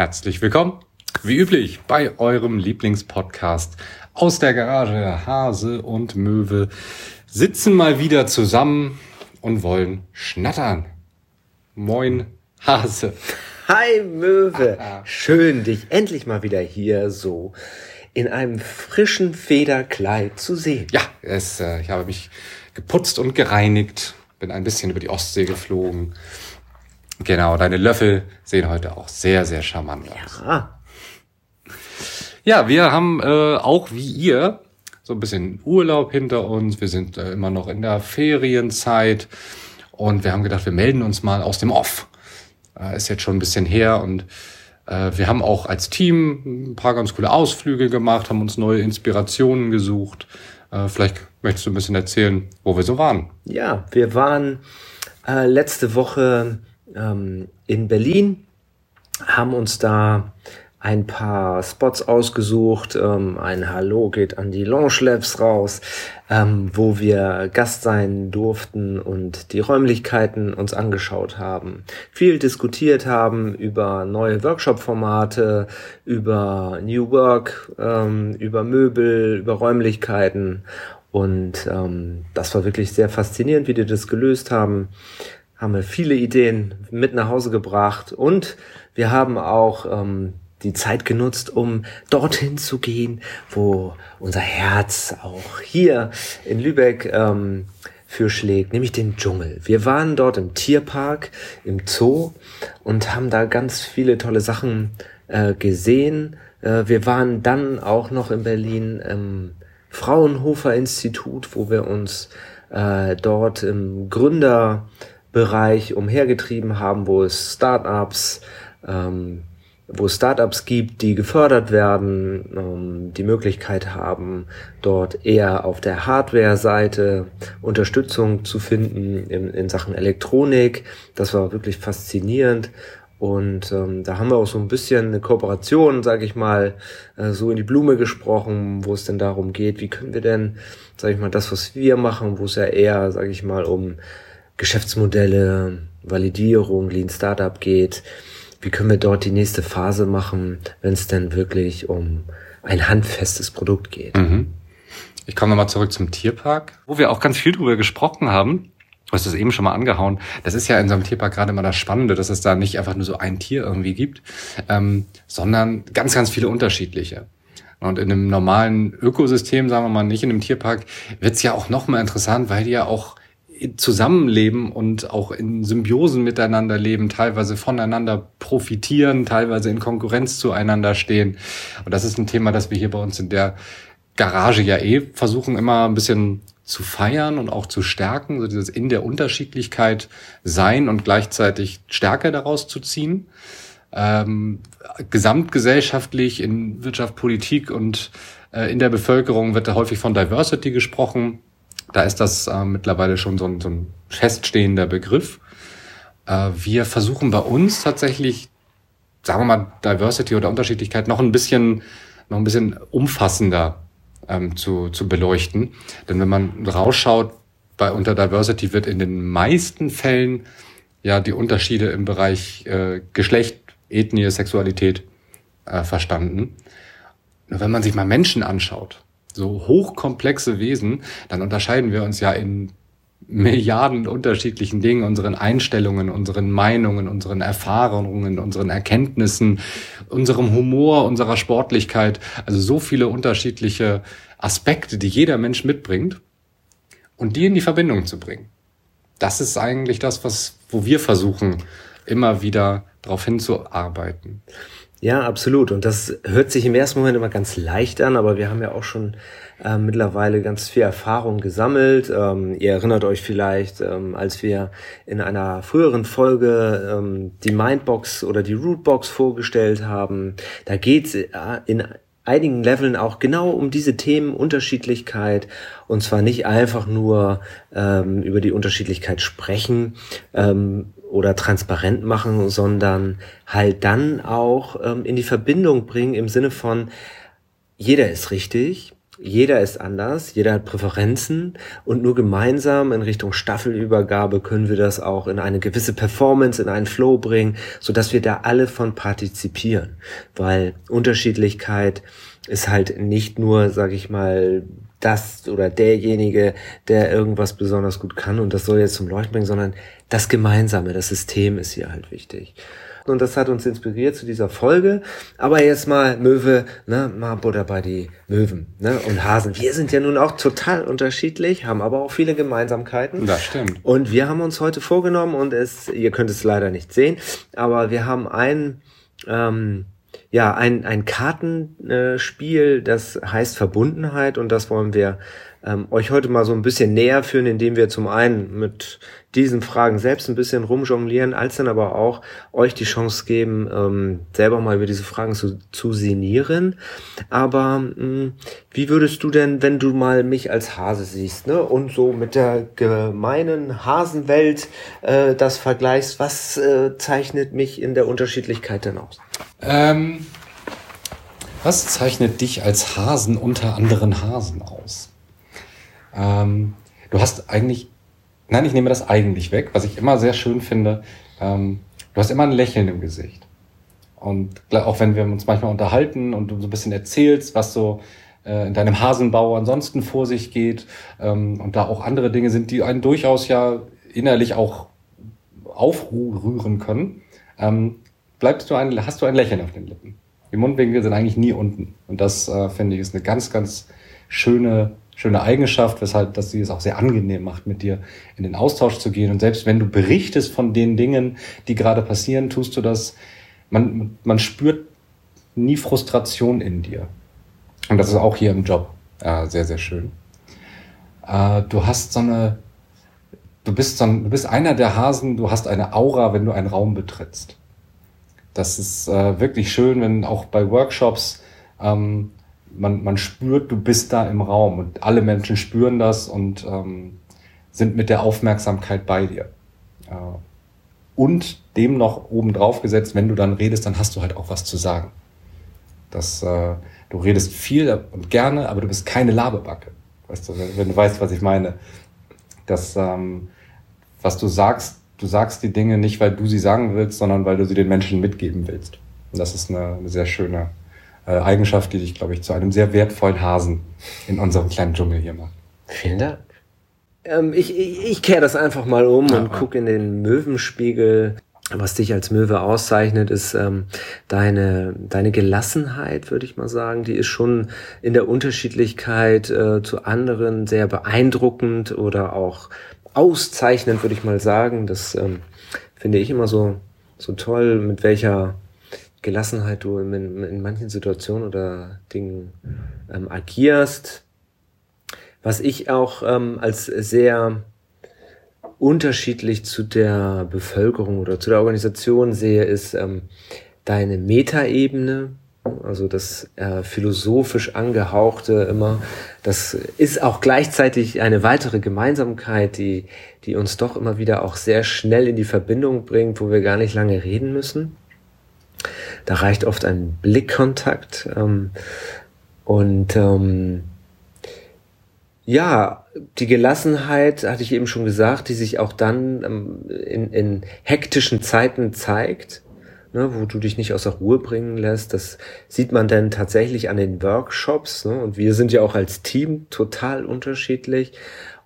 Herzlich willkommen, wie üblich, bei eurem Lieblingspodcast aus der Garage. Hase und Möwe sitzen mal wieder zusammen und wollen schnattern. Moin, Hase. Hi, Möwe. Schön, dich endlich mal wieder hier so in einem frischen Federkleid zu sehen. Ja, es, äh, ich habe mich geputzt und gereinigt, bin ein bisschen über die Ostsee geflogen. Genau, deine Löffel sehen heute auch sehr, sehr charmant aus. Ja, Ja, wir haben äh, auch wie ihr so ein bisschen Urlaub hinter uns. Wir sind äh, immer noch in der Ferienzeit und wir haben gedacht, wir melden uns mal aus dem Off. Äh, ist jetzt schon ein bisschen her und äh, wir haben auch als Team ein paar ganz coole Ausflüge gemacht, haben uns neue Inspirationen gesucht. Äh, vielleicht möchtest du ein bisschen erzählen, wo wir so waren. ja, wir waren äh, letzte Woche ähm, in Berlin, haben uns da ein paar Spots ausgesucht. Ähm, ein Hallo geht an die Lounge Labs raus, ähm, wo wir Gast sein durften und die Räumlichkeiten uns angeschaut haben. Viel diskutiert haben über neue Workshop-Formate, über New Work, ähm, über Möbel, über Räumlichkeiten. Und ähm, das war wirklich sehr faszinierend, wie die das gelöst haben. Haben wir viele Ideen mit nach Hause gebracht und wir haben auch ähm, die Zeit genutzt, um dorthin zu gehen, wo unser Herz auch hier in Lübeck ähm, für schlägt, nämlich den Dschungel. Wir waren dort im Tierpark, im Zoo und haben da ganz viele tolle Sachen äh, gesehen. Äh, wir waren dann auch noch in Berlin im Fraunhofer Institut, wo wir uns äh, dort im Gründerbereich umhergetrieben haben, wo es Startups, ähm, wo es Startups gibt, die gefördert werden, ähm, die Möglichkeit haben, dort eher auf der Hardware-Seite Unterstützung zu finden in, in Sachen Elektronik. Das war wirklich faszinierend. Und ähm, da haben wir auch so ein bisschen eine Kooperation, sage ich mal, äh, so in die Blume gesprochen, wo es denn darum geht, wie können wir denn, sage ich mal, das, was wir machen, wo es ja eher, sage ich mal, um Geschäftsmodelle, Validierung, Lean Startup geht, wie können wir dort die nächste Phase machen, wenn es denn wirklich um ein handfestes Produkt geht. Mhm. Ich komme nochmal zurück zum Tierpark, wo wir auch ganz viel drüber gesprochen haben. Du hast es eben schon mal angehauen. Das ist ja in so einem Tierpark gerade immer das Spannende, dass es da nicht einfach nur so ein Tier irgendwie gibt, ähm, sondern ganz, ganz viele unterschiedliche. Und in einem normalen Ökosystem, sagen wir mal nicht in einem Tierpark, wird's ja auch noch mal interessant, weil die ja auch zusammenleben und auch in Symbiosen miteinander leben, teilweise voneinander profitieren, teilweise in Konkurrenz zueinander stehen. Und das ist ein Thema, das wir hier bei uns in der Garage ja eh versuchen immer ein bisschen zu feiern und auch zu stärken, so dieses in der Unterschiedlichkeit sein und gleichzeitig Stärke daraus zu ziehen. Ähm, gesamtgesellschaftlich in Wirtschaft, Politik und äh, in der Bevölkerung wird da häufig von Diversity gesprochen. Da ist das äh, mittlerweile schon so ein, so ein feststehender Begriff. Äh, wir versuchen bei uns tatsächlich, sagen wir mal, Diversity oder Unterschiedlichkeit noch ein bisschen, noch ein bisschen umfassender ähm, zu, zu beleuchten. Denn wenn man rausschaut, bei unter Diversity wird in den meisten Fällen ja die Unterschiede im Bereich äh, Geschlecht, Ethnie, Sexualität äh, verstanden. Nur wenn man sich mal Menschen anschaut, so hochkomplexe Wesen, dann unterscheiden wir uns ja in Milliarden unterschiedlichen Dingen, unseren Einstellungen, unseren Meinungen, unseren Erfahrungen, unseren Erkenntnissen, unserem Humor, unserer Sportlichkeit. Also so viele unterschiedliche Aspekte, die jeder Mensch mitbringt und die in die Verbindung zu bringen. Das ist eigentlich das, was, wo wir versuchen, immer wieder darauf hinzuarbeiten. Ja, absolut. Und das hört sich im ersten Moment immer ganz leicht an, aber wir haben ja auch schon äh, mittlerweile ganz viel Erfahrung gesammelt. Ähm, ihr erinnert euch vielleicht, ähm, als wir in einer früheren Folge ähm, die Mindbox oder die Rootbox vorgestellt haben. Da geht's äh, in einigen Leveln auch genau um diese Themen Unterschiedlichkeit und zwar nicht einfach nur ähm, über die Unterschiedlichkeit sprechen ähm, oder transparent machen, sondern halt dann auch ähm, in die Verbindung bringen im Sinne von jeder ist richtig jeder ist anders, jeder hat Präferenzen und nur gemeinsam in Richtung Staffelübergabe können wir das auch in eine gewisse Performance, in einen Flow bringen, so dass wir da alle von partizipieren, weil Unterschiedlichkeit ist halt nicht nur, sag ich mal, das oder derjenige, der irgendwas besonders gut kann und das soll jetzt zum Leuchten bringen, sondern das Gemeinsame, das System ist hier halt wichtig und das hat uns inspiriert zu dieser Folge. Aber jetzt mal Möwe, ne, mal Butter bei die Möwen ne, und Hasen. Wir sind ja nun auch total unterschiedlich, haben aber auch viele Gemeinsamkeiten. Das stimmt. Und wir haben uns heute vorgenommen und es, ihr könnt es leider nicht sehen, aber wir haben ein ähm, ja, ein, ein Kartenspiel, das heißt Verbundenheit und das wollen wir ähm, euch heute mal so ein bisschen näher führen, indem wir zum einen mit diesen Fragen selbst ein bisschen rumjonglieren, als dann aber auch euch die Chance geben, ähm, selber mal über diese Fragen zu, zu sinnieren. Aber mh, hm, wie würdest du denn, wenn du mal mich als Hase siehst, ne, und so mit der gemeinen Hasenwelt äh, das vergleichst, was äh, zeichnet mich in der Unterschiedlichkeit denn aus? Ähm, was zeichnet dich als Hasen unter anderen Hasen aus? Ähm, du hast eigentlich, nein, ich nehme das eigentlich weg, was ich immer sehr schön finde. Ähm, du hast immer ein Lächeln im Gesicht. Und auch wenn wir uns manchmal unterhalten und du so ein bisschen erzählst, was so äh, in deinem Hasenbau ansonsten vor sich geht ähm, und da auch andere Dinge sind, die einen durchaus ja innerlich auch aufrühren können, ähm, bleibst du ein, hast du ein Lächeln auf den Lippen. Die Mundwinkel sind eigentlich nie unten. Und das, äh, finde ich, ist eine ganz, ganz schöne schöne Eigenschaft, weshalb dass sie es auch sehr angenehm macht, mit dir in den Austausch zu gehen. Und selbst wenn du berichtest von den Dingen, die gerade passieren, tust du das, man, man spürt nie Frustration in dir. Und das ist auch hier im Job äh, sehr, sehr schön. Äh, du hast so eine, du bist so ein, du bist einer der Hasen, du hast eine Aura, wenn du einen Raum betrittst. Das ist äh, wirklich schön, wenn auch bei Workshops ähm, man, man spürt, du bist da im Raum und alle Menschen spüren das und ähm, sind mit der Aufmerksamkeit bei dir. Äh, und dem noch oben drauf gesetzt, wenn du dann redest, dann hast du halt auch was zu sagen. Das, äh, du redest viel und gerne, aber du bist keine Labebacke. Weißt du, wenn du weißt, was ich meine. Das, ähm, was du sagst, du sagst die Dinge nicht, weil du sie sagen willst, sondern weil du sie den Menschen mitgeben willst. Und das ist eine, eine sehr schöne, Eigenschaft, die dich, glaube ich, zu einem sehr wertvollen Hasen in unserem kleinen Dschungel hier macht. Vielen Dank. Ähm, ich ich, ich kehre das einfach mal um ja, und gucke in den Möwenspiegel. Was dich als Möwe auszeichnet, ist ähm, deine, deine Gelassenheit, würde ich mal sagen. Die ist schon in der Unterschiedlichkeit äh, zu anderen sehr beeindruckend oder auch auszeichnend, würde ich mal sagen. Das ähm, finde ich immer so, so toll, mit welcher Gelassenheit du in, in manchen Situationen oder Dingen ähm, agierst. Was ich auch ähm, als sehr unterschiedlich zu der Bevölkerung oder zu der Organisation sehe, ist ähm, deine Metaebene, also das äh, philosophisch angehauchte immer. Das ist auch gleichzeitig eine weitere Gemeinsamkeit, die, die uns doch immer wieder auch sehr schnell in die Verbindung bringt, wo wir gar nicht lange reden müssen. Da reicht oft ein Blickkontakt. Ähm, und ähm, ja, die Gelassenheit, hatte ich eben schon gesagt, die sich auch dann ähm, in, in hektischen Zeiten zeigt, ne, wo du dich nicht aus der Ruhe bringen lässt. Das sieht man dann tatsächlich an den Workshops. Ne? Und wir sind ja auch als Team total unterschiedlich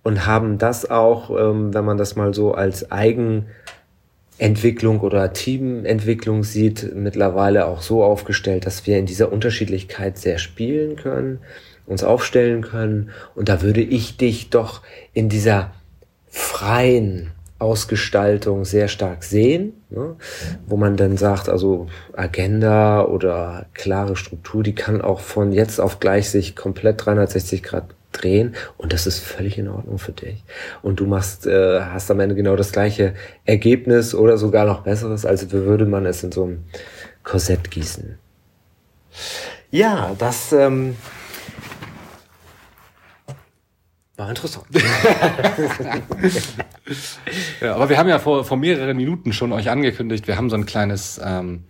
und haben das auch, ähm, wenn man das mal so als eigen Entwicklung oder Teamentwicklung sieht, mittlerweile auch so aufgestellt, dass wir in dieser Unterschiedlichkeit sehr spielen können, uns aufstellen können. Und da würde ich dich doch in dieser freien Ausgestaltung sehr stark sehen, ne? wo man dann sagt, also Agenda oder klare Struktur, die kann auch von jetzt auf gleich sich komplett 360 Grad drehen und das ist völlig in Ordnung für dich. Und du machst, äh, hast am Ende genau das gleiche Ergebnis oder sogar noch besseres, als würde man es in so einem Korsett gießen. Ja, das ähm, war interessant. ja, aber wir haben ja vor, vor mehreren Minuten schon euch angekündigt, wir haben so ein kleines ähm,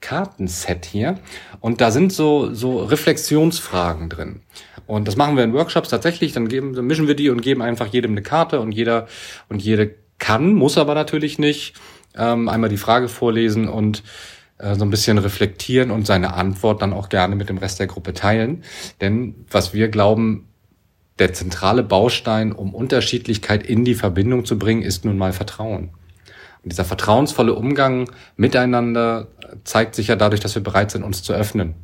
Kartenset hier und da sind so, so Reflexionsfragen drin. Und das machen wir in Workshops tatsächlich, dann geben, dann mischen wir die und geben einfach jedem eine Karte und jeder und jede kann, muss aber natürlich nicht, ähm, einmal die Frage vorlesen und äh, so ein bisschen reflektieren und seine Antwort dann auch gerne mit dem Rest der Gruppe teilen. Denn was wir glauben, der zentrale Baustein, um Unterschiedlichkeit in die Verbindung zu bringen, ist nun mal Vertrauen. Und dieser vertrauensvolle Umgang miteinander zeigt sich ja dadurch, dass wir bereit sind, uns zu öffnen.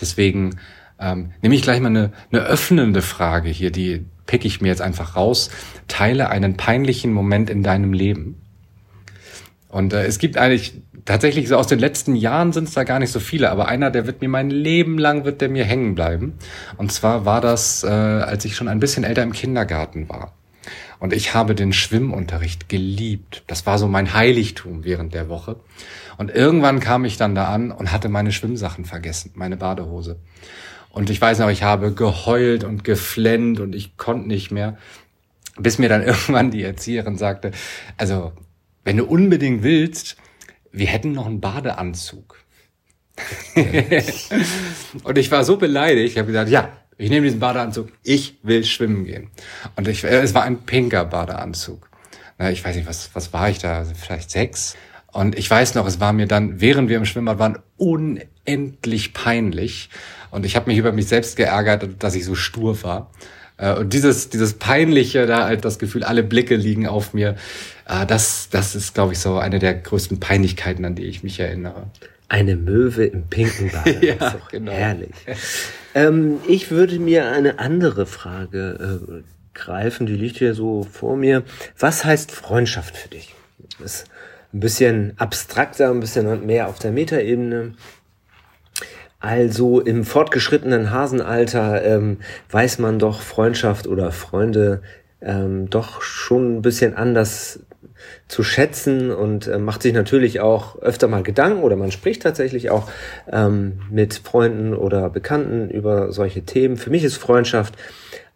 Deswegen ähm, nehme ich gleich mal eine, eine öffnende Frage hier, die pick ich mir jetzt einfach raus. Teile einen peinlichen Moment in deinem Leben. Und äh, es gibt eigentlich tatsächlich so aus den letzten Jahren sind es da gar nicht so viele, aber einer, der wird mir mein Leben lang wird der mir hängen bleiben. Und zwar war das, äh, als ich schon ein bisschen älter im Kindergarten war. Und ich habe den Schwimmunterricht geliebt. Das war so mein Heiligtum während der Woche. Und irgendwann kam ich dann da an und hatte meine Schwimmsachen vergessen, meine Badehose. Und ich weiß noch, ich habe geheult und geflennt und ich konnte nicht mehr, bis mir dann irgendwann die Erzieherin sagte, also wenn du unbedingt willst, wir hätten noch einen Badeanzug. und ich war so beleidigt, ich habe gesagt, ja, ich nehme diesen Badeanzug, ich will schwimmen gehen. Und ich, äh, es war ein pinker Badeanzug. Ich weiß nicht, was, was war ich da? Vielleicht sechs. Und ich weiß noch, es war mir dann, während wir im Schwimmbad waren, unendlich peinlich. Und ich habe mich über mich selbst geärgert, dass ich so stur war. Äh, und dieses, dieses Peinliche, da halt das Gefühl, alle Blicke liegen auf mir, äh, das, das ist, glaube ich, so eine der größten Peinlichkeiten, an die ich mich erinnere. Eine Möwe im pinken Bade. ja, genau. Herrlich. Ähm, ich würde mir eine andere Frage äh, greifen, die liegt hier so vor mir. Was heißt Freundschaft für dich? Ist ein bisschen abstrakter, ein bisschen mehr auf der Metaebene. Also im fortgeschrittenen Hasenalter ähm, weiß man doch Freundschaft oder Freunde ähm, doch schon ein bisschen anders zu schätzen und äh, macht sich natürlich auch öfter mal Gedanken oder man spricht tatsächlich auch ähm, mit Freunden oder Bekannten über solche Themen. Für mich ist Freundschaft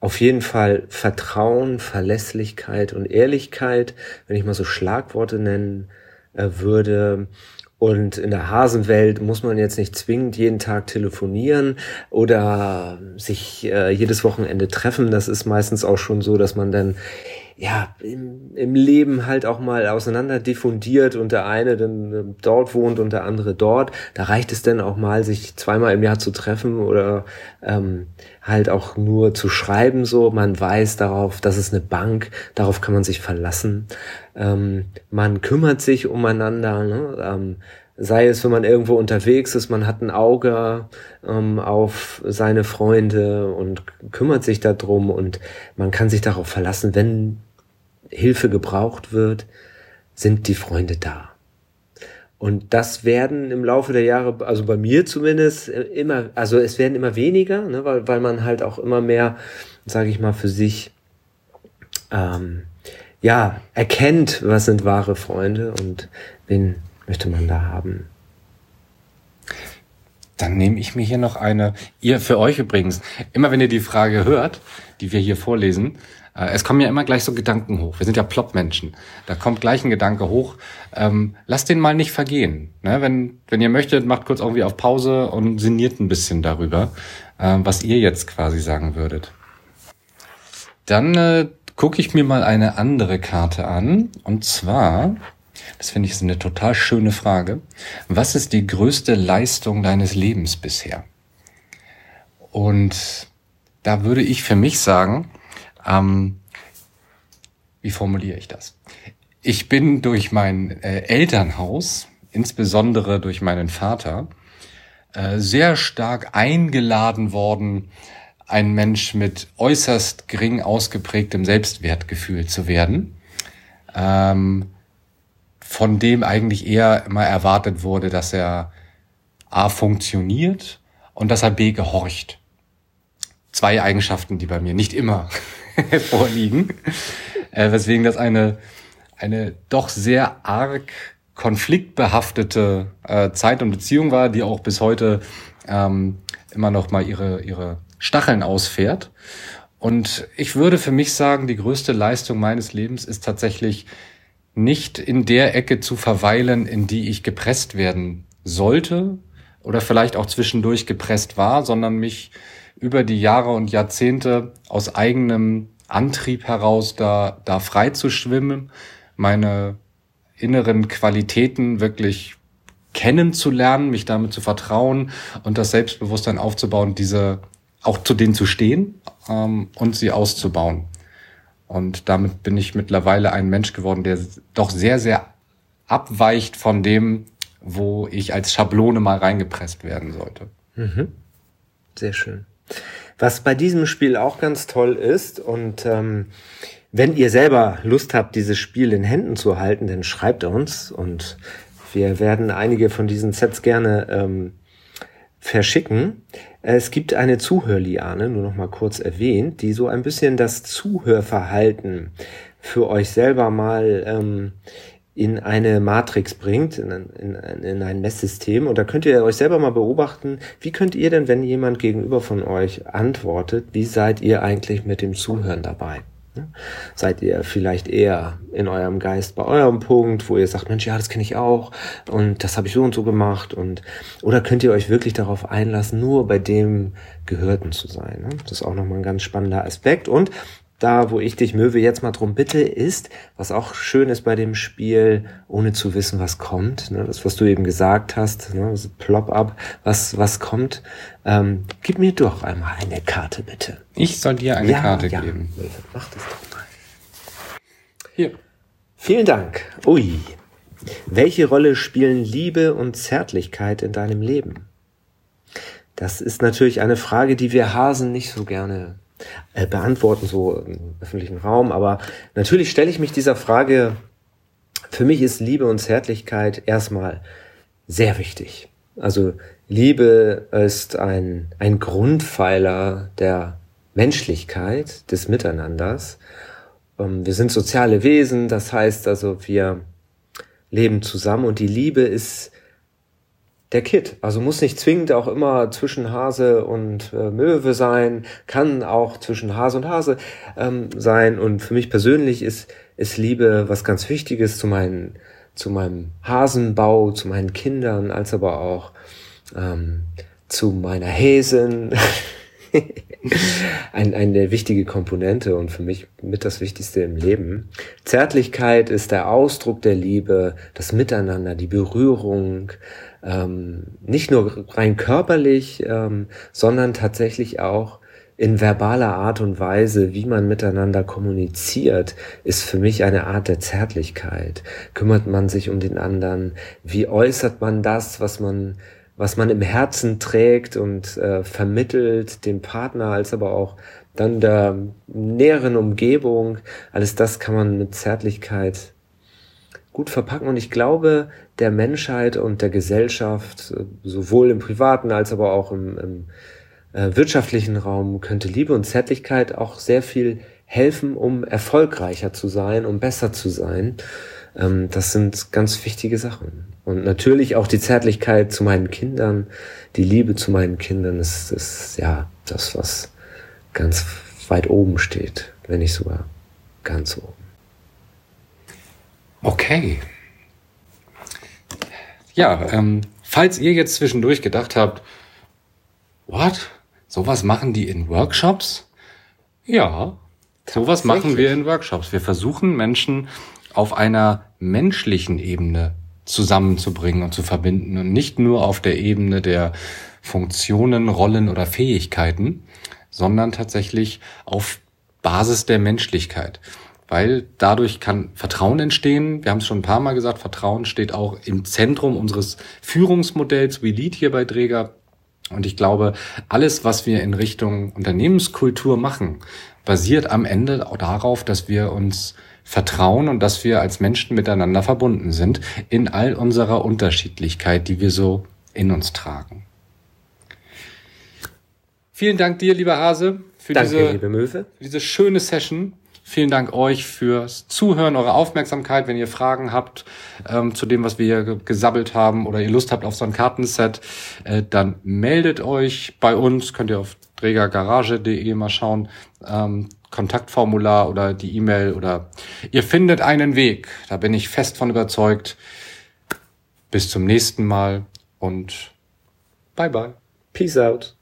auf jeden Fall Vertrauen, Verlässlichkeit und Ehrlichkeit, wenn ich mal so Schlagworte nennen äh, würde. Und in der Hasenwelt muss man jetzt nicht zwingend jeden Tag telefonieren oder sich äh, jedes Wochenende treffen. Das ist meistens auch schon so, dass man dann ja im, im Leben halt auch mal auseinander diffundiert und der eine dann ähm, dort wohnt und der andere dort. Da reicht es dann auch mal, sich zweimal im Jahr zu treffen oder ähm, halt auch nur zu schreiben. So, man weiß darauf, das ist eine Bank, darauf kann man sich verlassen. Ähm, man kümmert sich umeinander. Ne? Ähm, sei es, wenn man irgendwo unterwegs ist, man hat ein Auge ähm, auf seine Freunde und kümmert sich darum und man kann sich darauf verlassen, wenn Hilfe gebraucht wird, sind die Freunde da. Und das werden im Laufe der Jahre, also bei mir zumindest, immer, also es werden immer weniger, ne, weil, weil man halt auch immer mehr, sage ich mal, für sich ähm, ja erkennt, was sind wahre Freunde und wen möchte man da haben. Dann nehme ich mir hier noch eine, ihr für euch übrigens, immer wenn ihr die Frage hört, die wir hier vorlesen, äh, es kommen ja immer gleich so Gedanken hoch. Wir sind ja Plop-Menschen. Da kommt gleich ein Gedanke hoch. Ähm, lasst den mal nicht vergehen. Ne? Wenn, wenn ihr möchtet, macht kurz irgendwie auf Pause und sinniert ein bisschen darüber, äh, was ihr jetzt quasi sagen würdet. Dann äh, gucke ich mir mal eine andere Karte an. Und zwar, das finde ich ist eine total schöne Frage. Was ist die größte Leistung deines Lebens bisher? Und da würde ich für mich sagen, ähm, wie formuliere ich das? Ich bin durch mein äh, Elternhaus, insbesondere durch meinen Vater, äh, sehr stark eingeladen worden, ein Mensch mit äußerst gering ausgeprägtem Selbstwertgefühl zu werden, ähm, von dem eigentlich eher immer erwartet wurde, dass er A funktioniert und dass er B gehorcht. Zwei Eigenschaften, die bei mir nicht immer vorliegen, äh, weswegen das eine, eine doch sehr arg konfliktbehaftete äh, Zeit und Beziehung war, die auch bis heute ähm, immer noch mal ihre, ihre Stacheln ausfährt. Und ich würde für mich sagen, die größte Leistung meines Lebens ist tatsächlich nicht in der Ecke zu verweilen, in die ich gepresst werden sollte oder vielleicht auch zwischendurch gepresst war, sondern mich über die Jahre und Jahrzehnte aus eigenem Antrieb heraus da, da frei zu schwimmen, meine inneren Qualitäten wirklich kennenzulernen, mich damit zu vertrauen und das Selbstbewusstsein aufzubauen, diese auch zu denen zu stehen ähm, und sie auszubauen. Und damit bin ich mittlerweile ein Mensch geworden, der doch sehr, sehr abweicht von dem, wo ich als Schablone mal reingepresst werden sollte. Mhm. Sehr schön. Was bei diesem Spiel auch ganz toll ist und ähm, wenn ihr selber Lust habt, dieses Spiel in Händen zu halten, dann schreibt uns und wir werden einige von diesen Sets gerne ähm, verschicken. Es gibt eine Zuhörliane, nur noch mal kurz erwähnt, die so ein bisschen das Zuhörverhalten für euch selber mal ähm, in eine Matrix bringt, in ein, in, in ein Messsystem. Und da könnt ihr euch selber mal beobachten, wie könnt ihr denn, wenn jemand gegenüber von euch antwortet, wie seid ihr eigentlich mit dem Zuhören dabei? Seid ihr vielleicht eher in eurem Geist bei eurem Punkt, wo ihr sagt, Mensch, ja, das kenne ich auch und das habe ich so und so gemacht und oder könnt ihr euch wirklich darauf einlassen, nur bei dem Gehörten zu sein? Das ist auch nochmal ein ganz spannender Aspekt und da, wo ich dich, Möwe, jetzt mal drum bitte, ist, was auch schön ist bei dem Spiel, ohne zu wissen, was kommt, ne, das, was du eben gesagt hast, ne, das Plop-up, was, was kommt, ähm, gib mir doch einmal eine Karte, bitte. Ich soll dir eine ja, Karte ja. geben. Möwe, mach das doch mal. Hier. Vielen Dank. Ui. Welche Rolle spielen Liebe und Zärtlichkeit in deinem Leben? Das ist natürlich eine Frage, die wir Hasen nicht so gerne äh, beantworten, so im öffentlichen Raum. Aber natürlich stelle ich mich dieser Frage, für mich ist Liebe und Zärtlichkeit erstmal sehr wichtig. Also Liebe ist ein, ein Grundpfeiler der Menschlichkeit, des Miteinanders. Ähm, wir sind soziale Wesen, das heißt also, wir leben zusammen und die Liebe ist der Kit. Also muss nicht zwingend auch immer zwischen Hase und äh, Möwe sein, kann auch zwischen Hase und Hase ähm, sein. Und für mich persönlich ist, ist Liebe was ganz Wichtiges zu meinen, zu meinem Hasenbau, zu meinen Kindern, als aber auch ähm, zu meiner Häsin. ein, eine wichtige Komponente und für mich mit das Wichtigste im Leben. Zärtlichkeit ist der Ausdruck der Liebe, das Miteinander, die Berührung, ähm, nicht nur rein körperlich, ähm, sondern tatsächlich auch in verbaler Art und Weise, wie man miteinander kommuniziert, ist für mich eine Art der Zärtlichkeit. Kümmert man sich um den anderen? Wie äußert man das, was man, was man im Herzen trägt und äh, vermittelt dem Partner, als aber auch dann der näheren Umgebung? Alles das kann man mit Zärtlichkeit gut verpacken. Und ich glaube, der Menschheit und der Gesellschaft, sowohl im privaten als aber auch im, im äh, wirtschaftlichen Raum, könnte Liebe und Zärtlichkeit auch sehr viel helfen, um erfolgreicher zu sein, um besser zu sein. Ähm, das sind ganz wichtige Sachen. Und natürlich auch die Zärtlichkeit zu meinen Kindern, die Liebe zu meinen Kindern ist, ist ja das, was ganz weit oben steht, wenn nicht sogar ganz oben. Okay. Ja, ähm, falls ihr jetzt zwischendurch gedacht habt, what? Sowas machen die in Workshops? Ja, sowas machen wir in Workshops. Wir versuchen Menschen auf einer menschlichen Ebene zusammenzubringen und zu verbinden und nicht nur auf der Ebene der Funktionen, Rollen oder Fähigkeiten, sondern tatsächlich auf Basis der Menschlichkeit weil dadurch kann Vertrauen entstehen. Wir haben es schon ein paar Mal gesagt, Vertrauen steht auch im Zentrum unseres Führungsmodells wie Lead hier bei Träger. Und ich glaube, alles, was wir in Richtung Unternehmenskultur machen, basiert am Ende auch darauf, dass wir uns vertrauen und dass wir als Menschen miteinander verbunden sind in all unserer Unterschiedlichkeit, die wir so in uns tragen. Vielen Dank dir, lieber Hase, für Danke, diese, diese schöne Session. Vielen Dank euch fürs Zuhören, eure Aufmerksamkeit. Wenn ihr Fragen habt ähm, zu dem, was wir hier gesabbelt haben oder ihr Lust habt auf so ein Kartenset, äh, dann meldet euch bei uns. Könnt ihr auf trägergarage.de mal schauen. Ähm, Kontaktformular oder die E-Mail oder ihr findet einen Weg. Da bin ich fest von überzeugt. Bis zum nächsten Mal. und bye bye. Peace out.